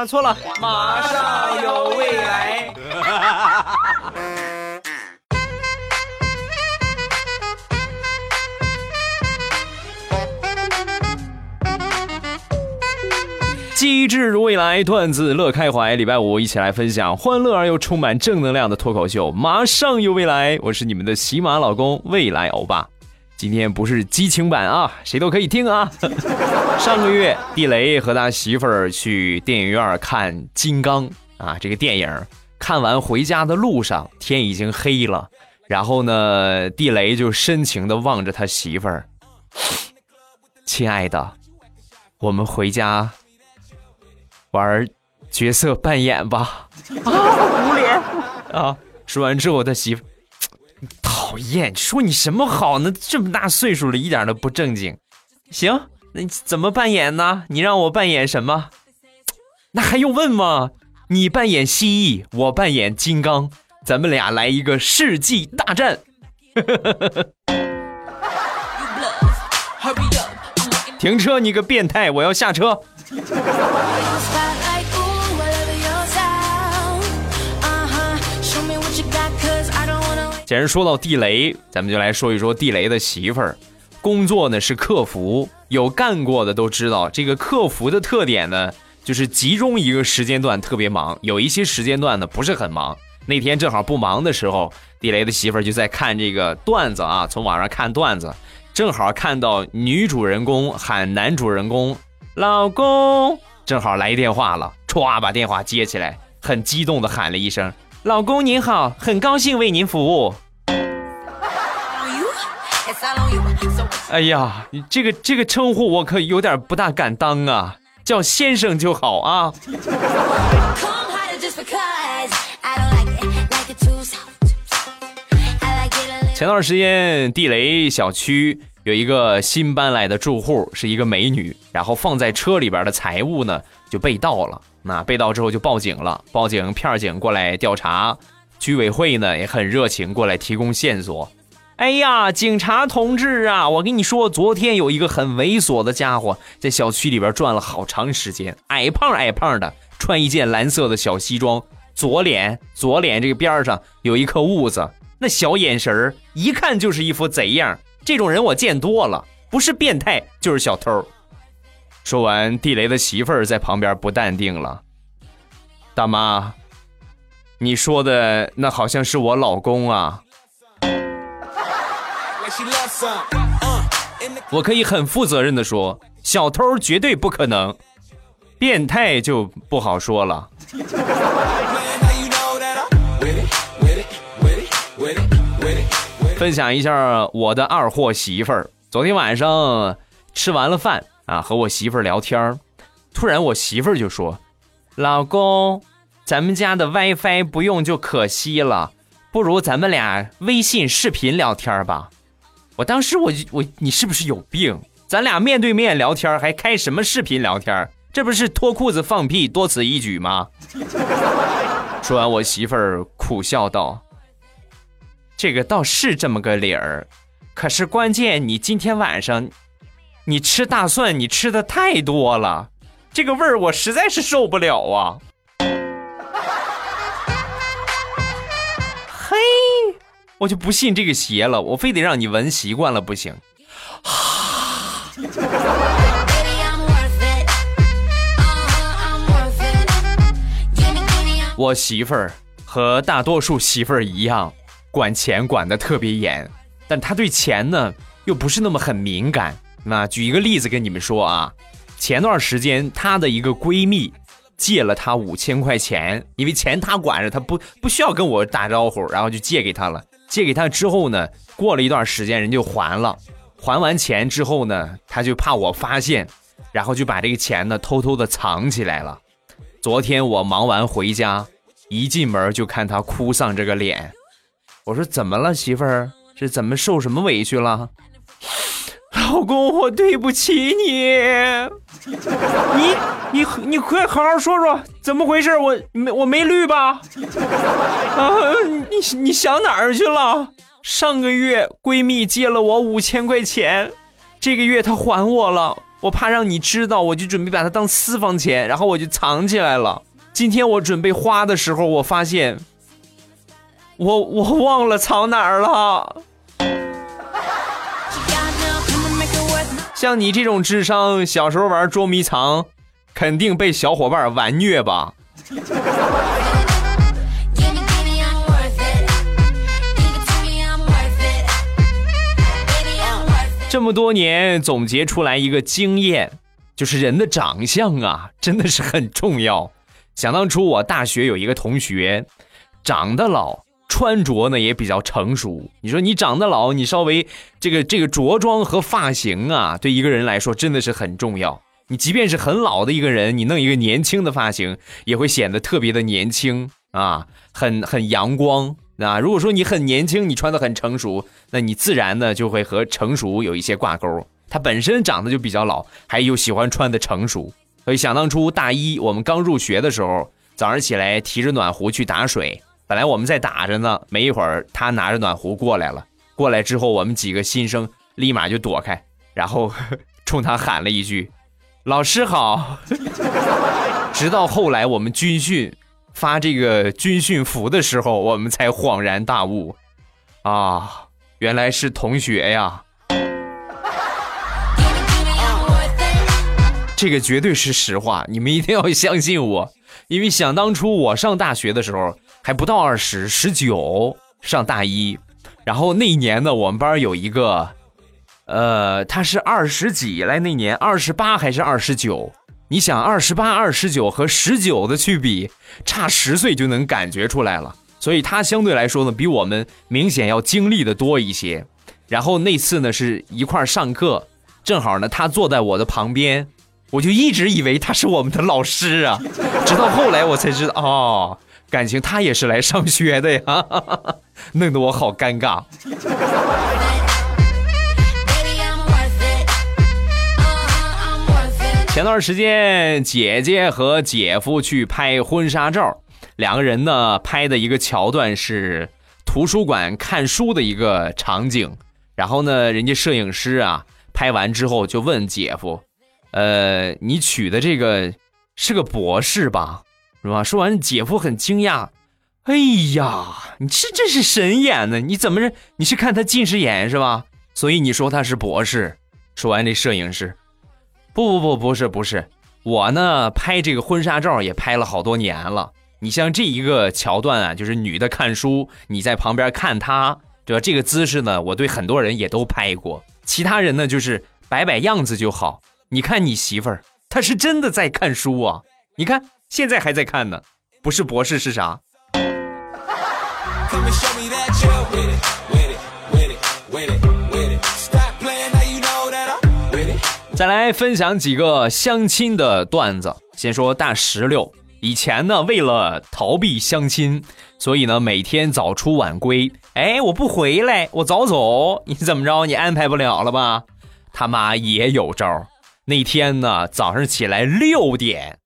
啊，错了，马上有未来。机智如未来，段子乐开怀。礼拜五一起来分享欢乐而又充满正能量的脱口秀，马上有未来。我是你们的喜马老公未来欧巴。今天不是激情版啊，谁都可以听啊。上个月，地雷和他媳妇儿去电影院看《金刚》啊，这个电影看完回家的路上，天已经黑了。然后呢，地雷就深情的望着他媳妇儿：“亲爱的，我们回家。”玩角色扮演吧，啊，无脸啊！说完之后，他媳妇讨厌，说你什么好呢？这么大岁数了，一点都不正经。行，那怎么扮演呢？你让我扮演什么？那还用问吗？你扮演蜥蜴，我扮演金刚，咱们俩来一个世纪大战。停车，你个变态！我要下车。既然说到地雷，咱们就来说一说地雷的媳妇儿。工作呢是客服，有干过的都知道，这个客服的特点呢，就是集中一个时间段特别忙，有一些时间段呢不是很忙。那天正好不忙的时候，地雷的媳妇儿就在看这个段子啊，从网上看段子，正好看到女主人公喊男主人公老公，正好来电话了，歘把电话接起来，很激动的喊了一声。老公您好，很高兴为您服务。哎呀，你这个这个称呼我可有点不大敢当啊，叫先生就好啊。前段时间地雷小区有一个新搬来的住户是一个美女，然后放在车里边的财物呢就被盗了。那被盗之后就报警了，报警片警过来调查，居委会呢也很热情过来提供线索。哎呀，警察同志啊，我跟你说，昨天有一个很猥琐的家伙在小区里边转了好长时间，矮胖矮胖的，穿一件蓝色的小西装，左脸左脸这个边上有一颗痦子，那小眼神一看就是一副贼样。这种人我见多了，不是变态就是小偷。说完，地雷的媳妇儿在旁边不淡定了。大妈，你说的那好像是我老公啊。我可以很负责任的说，小偷绝对不可能，变态就不好说了。分享一下我的二货媳妇儿，昨天晚上吃完了饭。啊，和我媳妇儿聊天儿，突然我媳妇儿就说：“老公，咱们家的 WiFi 不用就可惜了，不如咱们俩微信视频聊天吧。”我当时我就我你是不是有病？咱俩面对面聊天还开什么视频聊天？这不是脱裤子放屁多此一举吗？说完，我媳妇儿苦笑道：“这个倒是这么个理儿，可是关键你今天晚上。”你吃大蒜，你吃的太多了，这个味儿我实在是受不了啊！嘿，我就不信这个邪了，我非得让你闻习惯了不行。我媳妇儿和大多数媳妇儿一样，管钱管的特别严，但她对钱呢又不是那么很敏感。那举一个例子跟你们说啊，前段时间她的一个闺蜜借了她五千块钱，因为钱她管着，她不不需要跟我打招呼，然后就借给她了。借给她之后呢，过了一段时间人就还了，还完钱之后呢，她就怕我发现，然后就把这个钱呢偷偷的藏起来了。昨天我忙完回家，一进门就看她哭丧着个脸，我说怎么了媳妇儿？是怎么受什么委屈了？老公，我对不起你，你你你快好好说说怎么回事，我没我没绿吧？啊，你你想哪儿去了？上个月闺蜜借了我五千块钱，这个月她还我了，我怕让你知道，我就准备把它当私房钱，然后我就藏起来了。今天我准备花的时候，我发现，我我忘了藏哪儿了。像你这种智商，小时候玩捉迷藏，肯定被小伙伴玩虐吧？这么多年总结出来一个经验，就是人的长相啊，真的是很重要。想当初我大学有一个同学，长得老，穿着呢也比较成熟。你说你长得老，你稍微这个这个着装和发型啊，对一个人来说真的是很重要。你即便是很老的一个人，你弄一个年轻的发型，也会显得特别的年轻啊，很很阳光。啊如果说你很年轻，你穿的很成熟，那你自然呢就会和成熟有一些挂钩。他本身长得就比较老，还又喜欢穿的成熟，所以想当初大一我们刚入学的时候，早上起来提着暖壶去打水，本来我们在打着呢，没一会儿他拿着暖壶过来了，过来之后我们几个新生立马就躲开，然后 冲他喊了一句：“老师好。” 直到后来我们军训。发这个军训服的时候，我们才恍然大悟，啊，原来是同学呀！这个绝对是实话，你们一定要相信我，因为想当初我上大学的时候还不到二十，十九，上大一，然后那一年呢，我们班有一个，呃，他是二十几来，那年二十八还是二十九？你想二十八、二十九和十九的去比，差十岁就能感觉出来了。所以他相对来说呢，比我们明显要经历的多一些。然后那次呢是一块上课，正好呢他坐在我的旁边，我就一直以为他是我们的老师啊。直到后来我才知道，哦，感情他也是来上学的呀，弄得我好尴尬。前段时间，姐姐和姐夫去拍婚纱照，两个人呢拍的一个桥段是图书馆看书的一个场景。然后呢，人家摄影师啊拍完之后就问姐夫：“呃，你娶的这个是个博士吧？是吧？”说完，姐夫很惊讶：“哎呀，你这这是神眼呢？你怎么着？你是看他近视眼是吧？所以你说他是博士？”说完，这摄影师。不不不，不是不是，我呢拍这个婚纱照也拍了好多年了。你像这一个桥段啊，就是女的看书，你在旁边看她，对吧？这个姿势呢，我对很多人也都拍过。其他人呢，就是摆摆样子就好。你看你媳妇儿，她是真的在看书啊！你看现在还在看呢，不是博士是啥？再来分享几个相亲的段子。先说大石榴，以前呢为了逃避相亲，所以呢每天早出晚归。哎，我不回来，我早走，你怎么着？你安排不了了吧？他妈也有招。那天呢早上起来六点，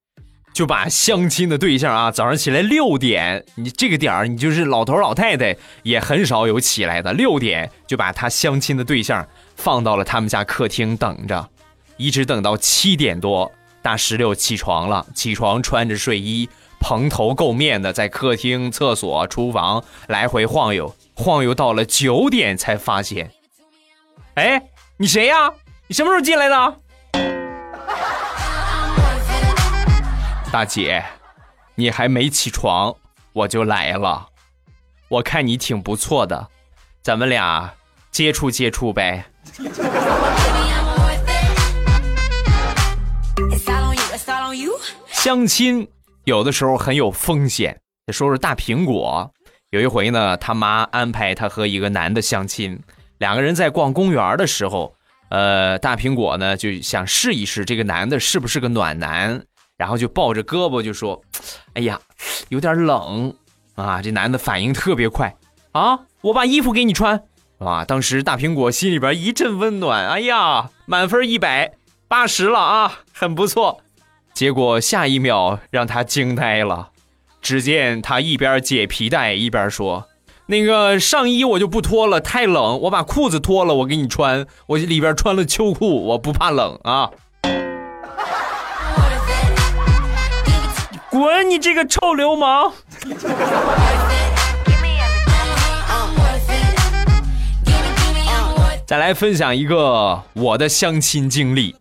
就把相亲的对象啊，早上起来六点，你这个点儿你就是老头老太太也很少有起来的。六点就把他相亲的对象放到了他们家客厅等着。一直等到七点多，大石榴起床了。起床，穿着睡衣，蓬头垢面的在客厅、厕所、厨房来回晃悠，晃悠到了九点才发现。哎，你谁呀？你什么时候进来的？大姐，你还没起床，我就来了。我看你挺不错的，咱们俩接触接触呗。相亲有的时候很有风险。说说大苹果，有一回呢，他妈安排他和一个男的相亲，两个人在逛公园的时候，呃，大苹果呢就想试一试这个男的是不是个暖男，然后就抱着胳膊就说：“哎呀，有点冷啊！”这男的反应特别快啊，我把衣服给你穿啊！当时大苹果心里边一阵温暖，哎呀，满分一百八十了啊，很不错。结果下一秒让他惊呆了，只见他一边解皮带一边说：“那个上衣我就不脱了，太冷，我把裤子脱了，我给你穿，我里边穿了秋裤，我不怕冷啊。”滚！你这个臭流氓！再来分享一个我的相亲经历。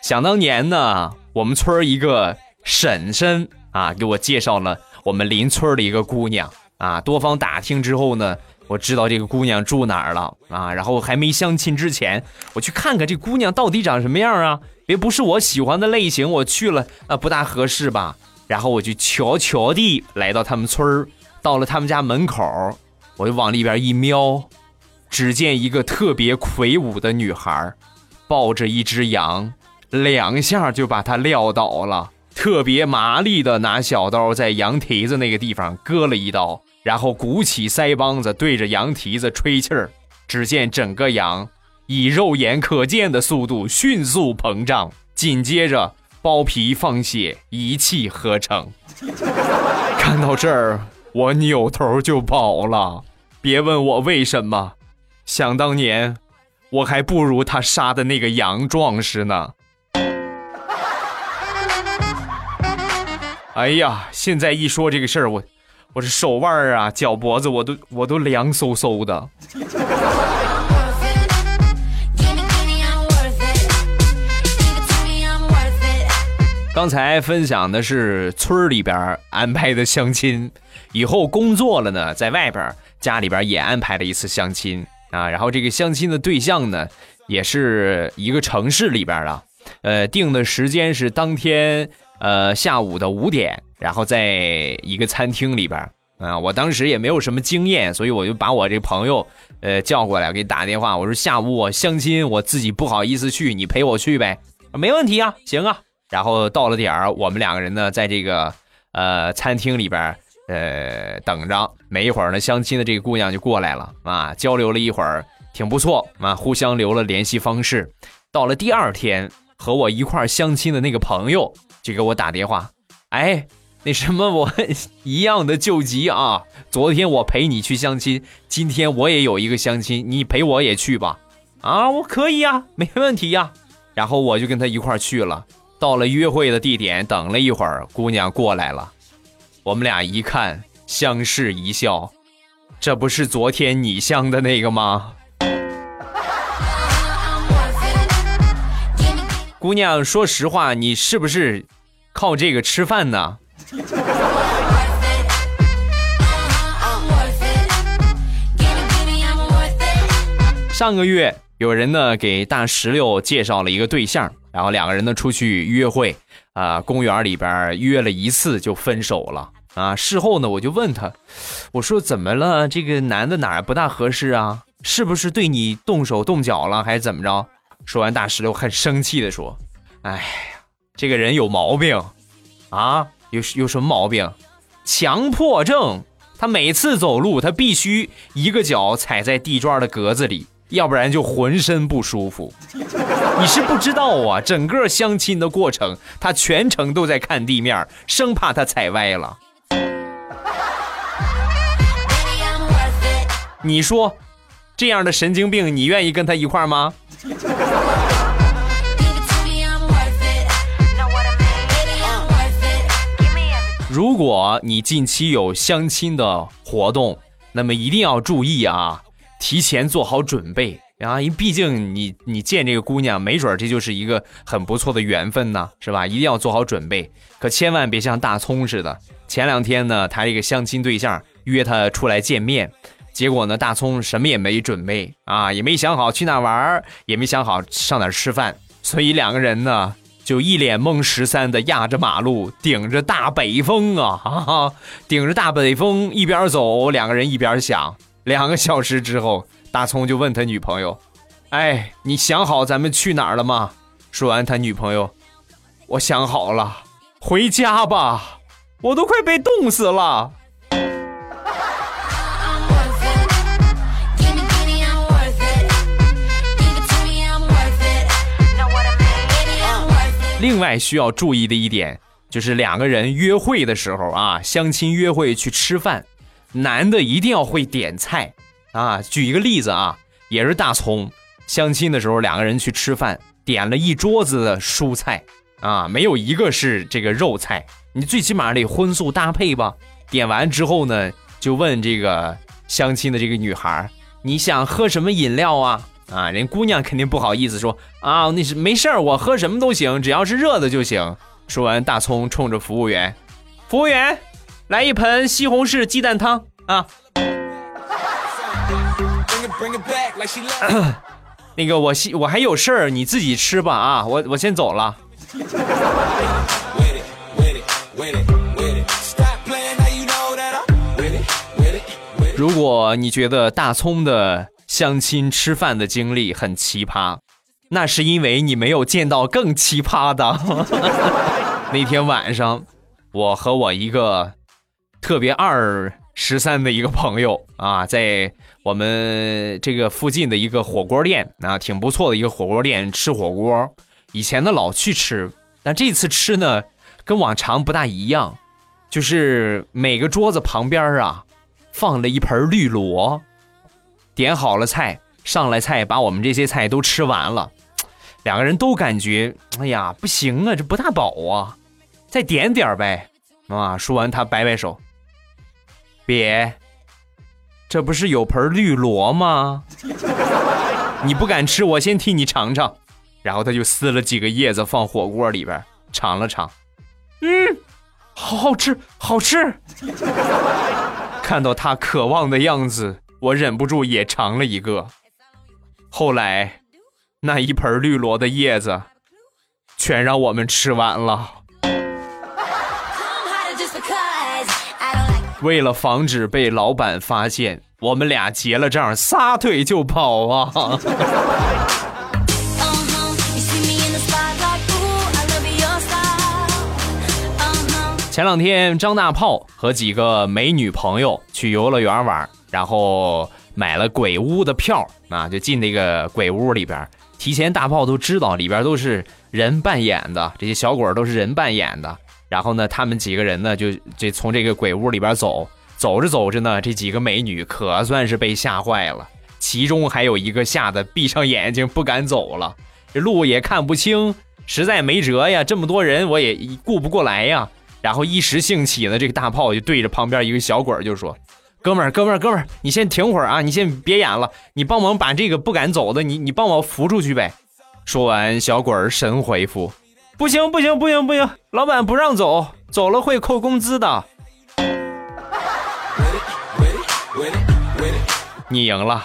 想当年呢，我们村一个婶婶啊，给我介绍了我们邻村的一个姑娘啊。多方打听之后呢，我知道这个姑娘住哪儿了啊。然后还没相亲之前，我去看看这姑娘到底长什么样啊？别不是我喜欢的类型，我去了啊不大合适吧？然后我就悄悄地来到他们村儿，到了他们家门口，我就往里边一瞄。只见一个特别魁梧的女孩，抱着一只羊，两下就把它撂倒了。特别麻利的拿小刀在羊蹄子那个地方割了一刀，然后鼓起腮帮子对着羊蹄子吹气儿。只见整个羊以肉眼可见的速度迅速膨胀，紧接着包皮放血，一气呵成。看到这儿，我扭头就跑了。别问我为什么。想当年，我还不如他杀的那个杨壮士呢。哎呀，现在一说这个事儿，我，我这手腕啊、脚脖子，我都我都凉飕飕的。刚才分享的是村里边安排的相亲，以后工作了呢，在外边家里边也安排了一次相亲。啊，然后这个相亲的对象呢，也是一个城市里边的，呃，定的时间是当天呃下午的五点，然后在一个餐厅里边，啊，我当时也没有什么经验，所以我就把我这朋友呃叫过来，给你打电话，我说下午我相亲，我自己不好意思去，你陪我去呗，没问题啊，行啊，然后到了点儿，我们两个人呢，在这个呃餐厅里边。呃，等着，没一会儿呢，相亲的这个姑娘就过来了啊，交流了一会儿，挺不错啊，互相留了联系方式。到了第二天，和我一块相亲的那个朋友就给我打电话，哎，那什么，我一样的救急啊！昨天我陪你去相亲，今天我也有一个相亲，你陪我也去吧？啊，我可以呀，没问题呀。然后我就跟他一块去了，到了约会的地点，等了一会儿，姑娘过来了。我们俩一看，相视一笑，这不是昨天你相的那个吗？姑娘，说实话，你是不是靠这个吃饭呢？上个月有人呢给大石榴介绍了一个对象，然后两个人呢出去约会，啊，公园里边约了一次就分手了。啊，事后呢，我就问他，我说怎么了？这个男的哪儿不大合适啊？是不是对你动手动脚了，还是怎么着？说完，大石榴很生气的说：“哎呀，这个人有毛病，啊，有有什么毛病？强迫症。他每次走路，他必须一个脚踩在地砖的格子里，要不然就浑身不舒服。你是不知道啊，整个相亲的过程，他全程都在看地面，生怕他踩歪了。”你说，这样的神经病，你愿意跟他一块吗？如果你近期有相亲的活动，那么一定要注意啊，提前做好准备啊，因为毕竟你你见这个姑娘，没准这就是一个很不错的缘分呢，是吧？一定要做好准备，可千万别像大葱似的，前两天呢，他这个相亲对象约他出来见面。结果呢，大葱什么也没准备啊，也没想好去哪玩也没想好上哪吃饭，所以两个人呢就一脸懵十三的压着马路，顶着大北风啊，哈哈，顶着大北风一边走，两个人一边想。两个小时之后，大葱就问他女朋友：“哎，你想好咱们去哪儿了吗？”说完，他女朋友：“我想好了，回家吧，我都快被冻死了。”另外需要注意的一点就是两个人约会的时候啊，相亲约会去吃饭，男的一定要会点菜啊。举一个例子啊，也是大葱相亲的时候，两个人去吃饭，点了一桌子的蔬菜啊，没有一个是这个肉菜。你最起码得荤素搭配吧。点完之后呢，就问这个相亲的这个女孩，你想喝什么饮料啊？啊，人姑娘肯定不好意思说啊，那是没事儿，我喝什么都行，只要是热的就行。说完，大葱冲着服务员，服务员，来一盆西红柿鸡蛋汤啊。那个我西我还有事儿，你自己吃吧啊，我我先走了。如果你觉得大葱的相亲吃饭的经历很奇葩，那是因为你没有见到更奇葩的。那天晚上，我和我一个特别二十三的一个朋友啊，在我们这个附近的一个火锅店啊，挺不错的一个火锅店吃火锅。以前呢老去吃，但这次吃呢跟往常不大一样，就是每个桌子旁边啊。放了一盆绿萝，点好了菜，上来菜把我们这些菜都吃完了，两个人都感觉哎呀不行啊，这不大饱啊，再点点呗。啊，说完他摆摆手，别，这不是有盆绿萝吗？你不敢吃，我先替你尝尝。然后他就撕了几个叶子放火锅里边尝了尝，嗯，好好吃，好吃。看到他渴望的样子，我忍不住也尝了一个。后来，那一盆绿萝的叶子，全让我们吃完了。为了防止被老板发现，我们俩结了账，撒腿就跑啊！前两天，张大炮和几个美女朋友去游乐园玩，然后买了鬼屋的票啊，就进那个鬼屋里边。提前大炮都知道里边都是人扮演的，这些小鬼都是人扮演的。然后呢，他们几个人呢，就这从这个鬼屋里边走，走着走着呢，这几个美女可算是被吓坏了，其中还有一个吓得闭上眼睛不敢走了，这路也看不清，实在没辙呀，这么多人我也顾不过来呀。然后一时兴起呢，这个大炮就对着旁边一个小鬼就说：“哥们儿，哥们儿，哥们儿，你先停会儿啊，你先别演了，你帮忙把这个不敢走的，你你帮我扶出去呗。”说完，小鬼神回复：“不行，不行，不行，不行，老板不让走，走了会扣工资的。”你赢了。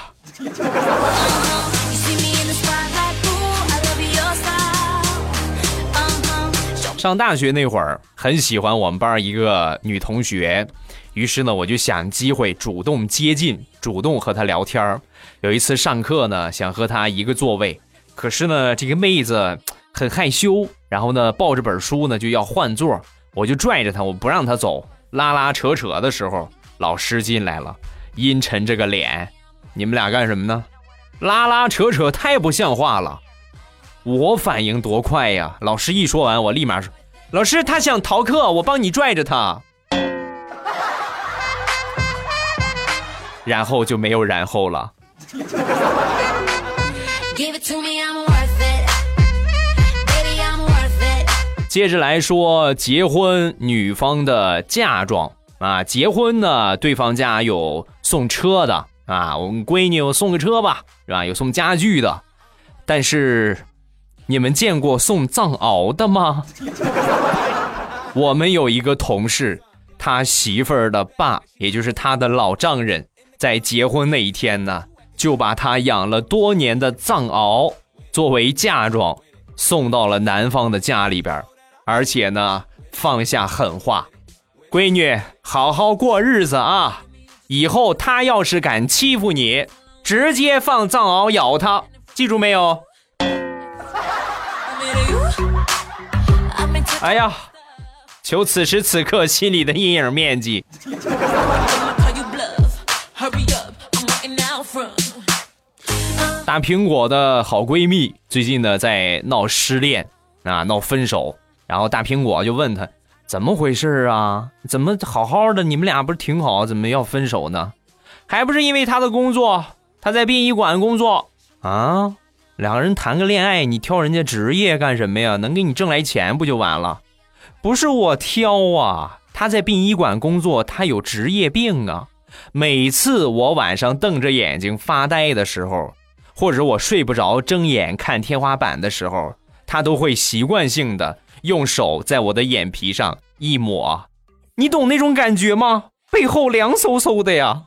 上大学那会儿，很喜欢我们班一个女同学，于是呢，我就想机会主动接近，主动和她聊天有一次上课呢，想和她一个座位，可是呢，这个妹子很害羞，然后呢，抱着本书呢就要换座，我就拽着他，我不让他走，拉拉扯扯的时候，老师进来了，阴沉着个脸，你们俩干什么呢？拉拉扯扯太不像话了。我反应多快呀！老师一说完，我立马说：“老师，他想逃课，我帮你拽着他。”然后就没有然后了。接着来说结婚女方的嫁妆啊，结婚呢，对方家有送车的啊，我们闺女我送个车吧，是吧？有送家具的，但是。你们见过送藏獒的吗？我们有一个同事，他媳妇儿的爸，也就是他的老丈人，在结婚那一天呢，就把他养了多年的藏獒作为嫁妆送到了男方的家里边儿，而且呢，放下狠话：“闺女，好好过日子啊！以后他要是敢欺负你，直接放藏獒咬他，记住没有？”哎呀，求此时此刻心里的阴影面积。大苹果的好闺蜜最近呢在闹失恋啊，闹分手。然后大苹果就问他怎么回事啊？怎么好好的你们俩不是挺好，怎么要分手呢？还不是因为他的工作，他在殡仪馆工作啊。两个人谈个恋爱，你挑人家职业干什么呀？能给你挣来钱不就完了？不是我挑啊，他在殡仪馆工作，他有职业病啊。每次我晚上瞪着眼睛发呆的时候，或者我睡不着睁眼看天花板的时候，他都会习惯性的用手在我的眼皮上一抹。你懂那种感觉吗？背后凉飕飕的呀。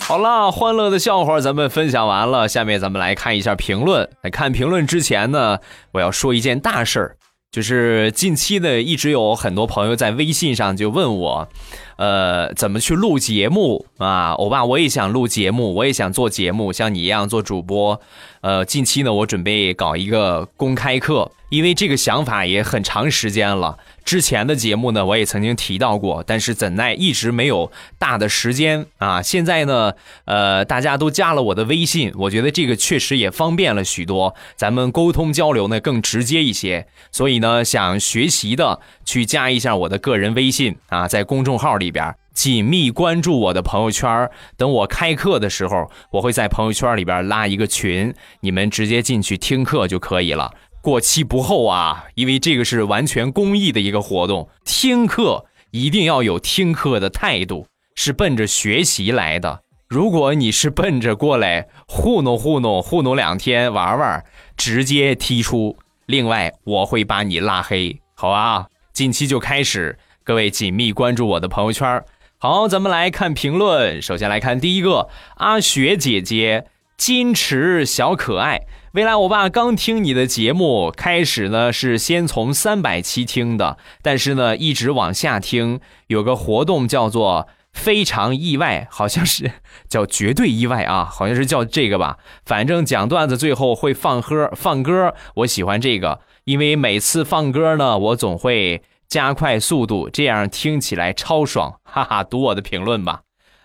好了，欢乐的笑话咱们分享完了，下面咱们来看一下评论。在看评论之前呢，我要说一件大事儿，就是近期呢一直有很多朋友在微信上就问我，呃，怎么去录节目啊？欧巴，我也想录节目，我也想做节目，像你一样做主播。呃，近期呢，我准备搞一个公开课，因为这个想法也很长时间了。之前的节目呢，我也曾经提到过，但是怎奈一直没有大的时间啊。现在呢，呃，大家都加了我的微信，我觉得这个确实也方便了许多，咱们沟通交流呢更直接一些。所以呢，想学习的去加一下我的个人微信啊，在公众号里里边紧密关注我的朋友圈。等我开课的时候，我会在朋友圈里边拉一个群，你们直接进去听课就可以了。过期不候啊！因为这个是完全公益的一个活动，听课一定要有听课的态度，是奔着学习来的。如果你是奔着过来糊弄糊弄糊弄两天玩玩，直接踢出。另外，我会把你拉黑，好吧？近期就开始，各位紧密关注我的朋友圈。好，咱们来看评论。首先来看第一个，阿雪姐姐，矜持小可爱。未来我爸刚听你的节目，开始呢是先从三百期听的，但是呢一直往下听。有个活动叫做“非常意外”，好像是叫“绝对意外”啊，好像是叫这个吧。反正讲段子最后会放歌，放歌，我喜欢这个，因为每次放歌呢，我总会加快速度，这样听起来超爽，哈哈。读我的评论吧。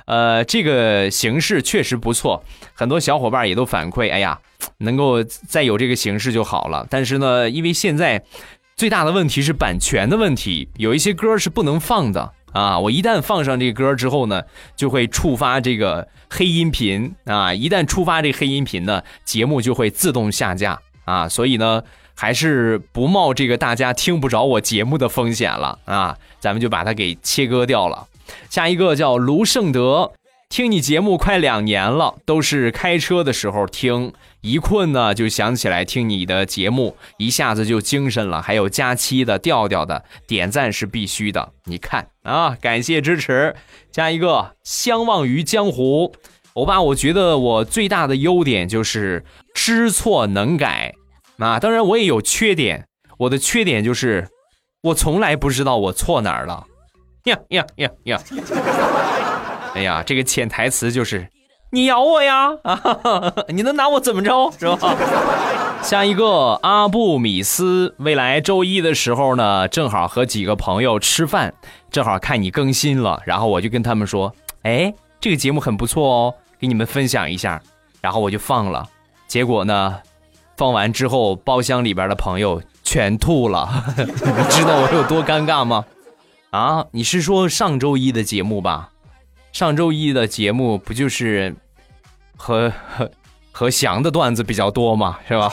呃，这个形式确实不错，很多小伙伴也都反馈，哎呀。能够再有这个形式就好了，但是呢，因为现在最大的问题是版权的问题，有一些歌是不能放的啊。我一旦放上这歌之后呢，就会触发这个黑音频啊。一旦触发这黑音频呢，节目就会自动下架啊。所以呢，还是不冒这个大家听不着我节目的风险了啊。咱们就把它给切割掉了。下一个叫卢胜德。听你节目快两年了，都是开车的时候听，一困呢就想起来听你的节目，一下子就精神了。还有假期的、调调的，点赞是必须的。你看啊，感谢支持，加一个相忘于江湖。欧巴，我觉得我最大的优点就是知错能改啊，当然我也有缺点，我的缺点就是我从来不知道我错哪儿了。呀呀呀呀！哎呀，这个潜台词就是你咬我呀啊！你能拿我怎么着是吧？下一个阿布米斯，未来周一的时候呢，正好和几个朋友吃饭，正好看你更新了，然后我就跟他们说，哎，这个节目很不错哦，给你们分享一下，然后我就放了，结果呢，放完之后包厢里边的朋友全吐了，你知道我有多尴尬吗？啊，你是说上周一的节目吧？上周一的节目不就是和和和翔的段子比较多嘛，是吧？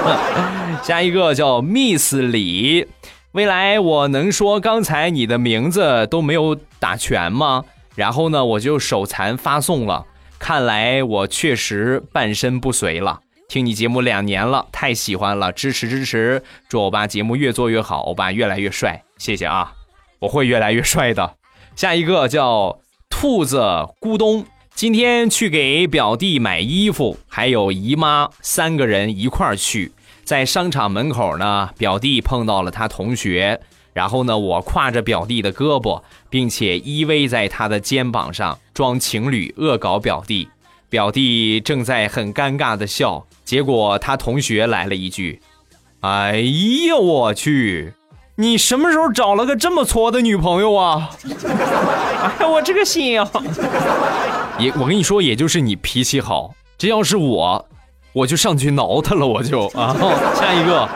下一个叫 Miss 李，未来我能说刚才你的名字都没有打全吗？然后呢，我就手残发送了。看来我确实半身不遂了。听你节目两年了，太喜欢了，支持支持，祝欧巴节目越做越好，欧巴越来越帅，谢谢啊，我会越来越帅的。下一个叫。兔子咕咚，今天去给表弟买衣服，还有姨妈三个人一块儿去，在商场门口呢。表弟碰到了他同学，然后呢，我挎着表弟的胳膊，并且依偎在他的肩膀上，装情侣恶搞表弟。表弟正在很尴尬的笑，结果他同学来了一句：“哎呀，我去！”你什么时候找了个这么挫的女朋友啊？哎，我这个心呀！也，我跟你说，也就是你脾气好。这要是我，我就上去挠他了，我就啊。下一个，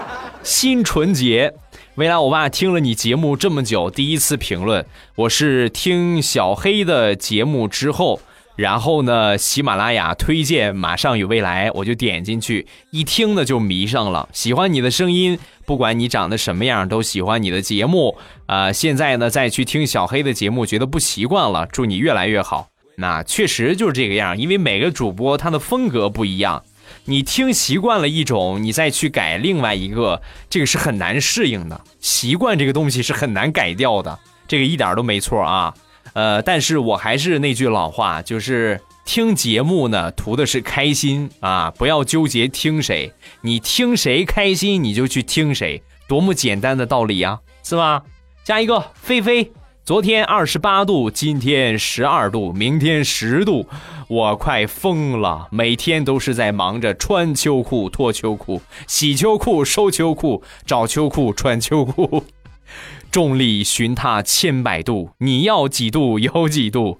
新纯洁，未来我爸听了你节目这么久，第一次评论，我是听小黑的节目之后然后呢，喜马拉雅推荐《马上有未来》，我就点进去，一听呢就迷上了，喜欢你的声音，不管你长得什么样，都喜欢你的节目。呃，现在呢再去听小黑的节目，觉得不习惯了。祝你越来越好。那确实就是这个样，因为每个主播他的风格不一样，你听习惯了一种，你再去改另外一个，这个是很难适应的。习惯这个东西是很难改掉的，这个一点都没错啊。呃，但是我还是那句老话，就是听节目呢，图的是开心啊，不要纠结听谁，你听谁开心你就去听谁，多么简单的道理啊，是吧？加一个菲菲，昨天二十八度，今天十二度，明天十度，我快疯了，每天都是在忙着穿秋裤、脱秋裤、洗秋裤、收秋裤、找秋裤、穿秋裤。众里寻他千百度，你要几度有几度？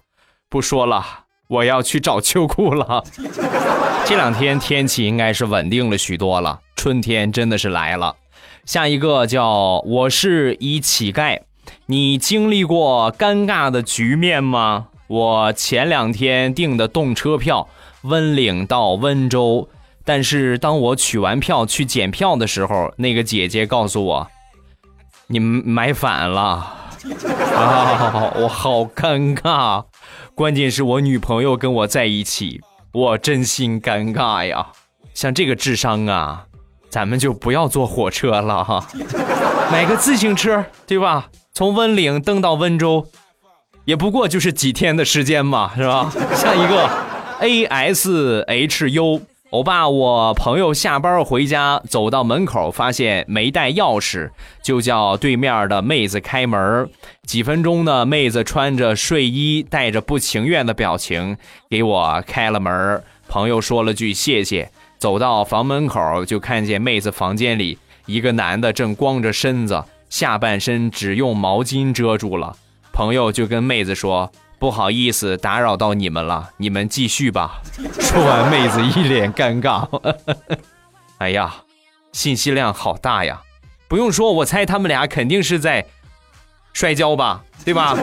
不说了，我要去找秋裤了。这两天天气应该是稳定了许多了，春天真的是来了。下一个叫我是一乞丐，你经历过尴尬的局面吗？我前两天订的动车票，温岭到温州，但是当我取完票去检票的时候，那个姐姐告诉我。你买反了啊！我好尴尬，关键是我女朋友跟我在一起，我真心尴尬呀。像这个智商啊，咱们就不要坐火车了哈，买个自行车，对吧？从温岭蹬到温州，也不过就是几天的时间嘛，是吧？下一个，A S H U。欧巴，我朋友下班回家，走到门口发现没带钥匙，就叫对面的妹子开门。几分钟呢，妹子穿着睡衣，带着不情愿的表情给我开了门。朋友说了句谢谢，走到房门口就看见妹子房间里一个男的正光着身子，下半身只用毛巾遮住了。朋友就跟妹子说。不好意思，打扰到你们了，你们继续吧。说完，妹子一脸尴尬。哎呀，信息量好大呀！不用说，我猜他们俩肯定是在摔跤吧，对吧？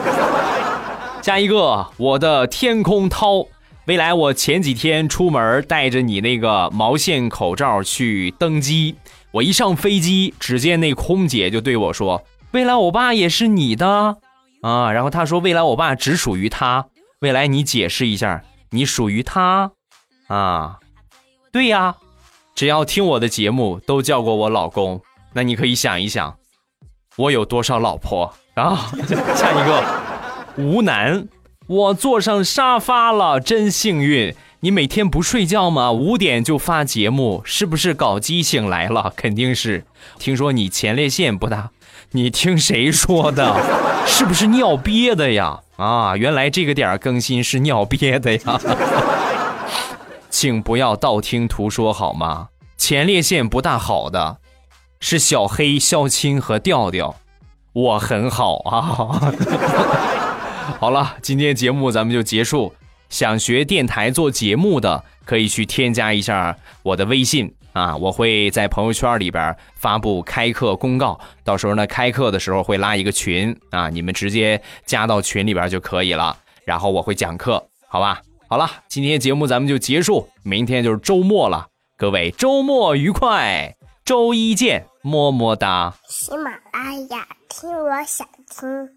下一个，我的天空涛，未来我前几天出门带着你那个毛线口罩去登机，我一上飞机，只见那空姐就对我说：“未来我爸也是你的。”啊，然后他说：“未来我爸只属于他。未来你解释一下，你属于他啊？对呀，只要听我的节目都叫过我老公，那你可以想一想，我有多少老婆啊？下一个，吴楠，我坐上沙发了，真幸运。你每天不睡觉吗？五点就发节目，是不是搞基醒来了？肯定是。听说你前列腺不大。”你听谁说的？是不是尿憋的呀？啊，原来这个点更新是尿憋的呀！请不要道听途说好吗？前列腺不大好的是小黑、肖青和调调，我很好啊。好了，今天节目咱们就结束。想学电台做节目的，可以去添加一下我的微信。啊，我会在朋友圈里边发布开课公告，到时候呢，开课的时候会拉一个群啊，你们直接加到群里边就可以了。然后我会讲课，好吧？好了，今天节目咱们就结束，明天就是周末了，各位周末愉快，周一见，么么哒。喜马拉雅，听我想听。